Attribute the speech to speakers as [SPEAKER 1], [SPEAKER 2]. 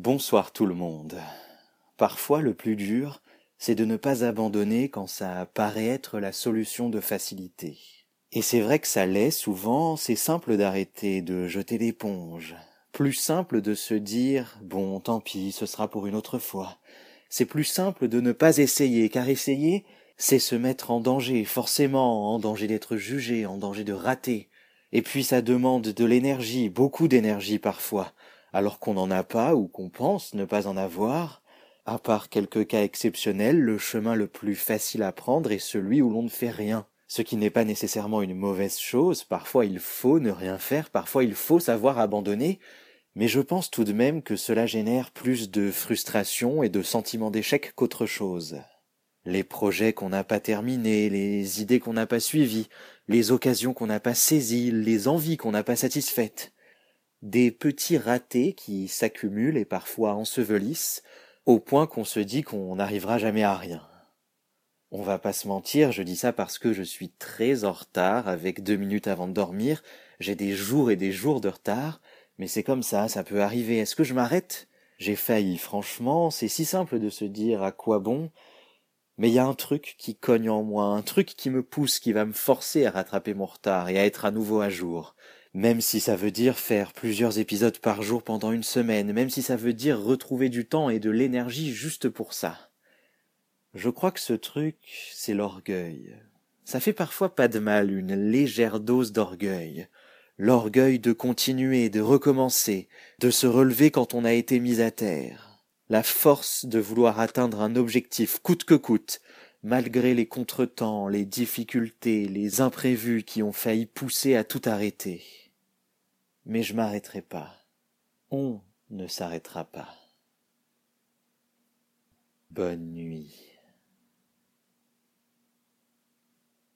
[SPEAKER 1] Bonsoir tout le monde. Parfois le plus dur, c'est de ne pas abandonner quand ça paraît être la solution de facilité. Et c'est vrai que ça l'est souvent, c'est simple d'arrêter, de jeter l'éponge. Plus simple de se dire bon tant pis, ce sera pour une autre fois. C'est plus simple de ne pas essayer, car essayer, c'est se mettre en danger, forcément, en danger d'être jugé, en danger de rater. Et puis ça demande de l'énergie, beaucoup d'énergie parfois alors qu'on n'en a pas ou qu'on pense ne pas en avoir. À part quelques cas exceptionnels, le chemin le plus facile à prendre est celui où l'on ne fait rien. Ce qui n'est pas nécessairement une mauvaise chose, parfois il faut ne rien faire, parfois il faut savoir abandonner, mais je pense tout de même que cela génère plus de frustration et de sentiment d'échec qu'autre chose. Les projets qu'on n'a pas terminés, les idées qu'on n'a pas suivies, les occasions qu'on n'a pas saisies, les envies qu'on n'a pas satisfaites des petits ratés qui s'accumulent et parfois ensevelissent, au point qu'on se dit qu'on n'arrivera jamais à rien. On va pas se mentir, je dis ça parce que je suis très en retard, avec deux minutes avant de dormir, j'ai des jours et des jours de retard, mais c'est comme ça, ça peut arriver. Est-ce que je m'arrête? J'ai failli, franchement, c'est si simple de se dire à quoi bon, mais il y a un truc qui cogne en moi, un truc qui me pousse, qui va me forcer à rattraper mon retard et à être à nouveau à jour même si ça veut dire faire plusieurs épisodes par jour pendant une semaine, même si ça veut dire retrouver du temps et de l'énergie juste pour ça. Je crois que ce truc, c'est l'orgueil. Ça fait parfois pas de mal une légère dose d'orgueil. L'orgueil de continuer, de recommencer, de se relever quand on a été mis à terre. La force de vouloir atteindre un objectif coûte que coûte, malgré les contretemps, les difficultés, les imprévus qui ont failli pousser à tout arrêter mais je m'arrêterai pas. On ne s'arrêtera pas. Bonne nuit.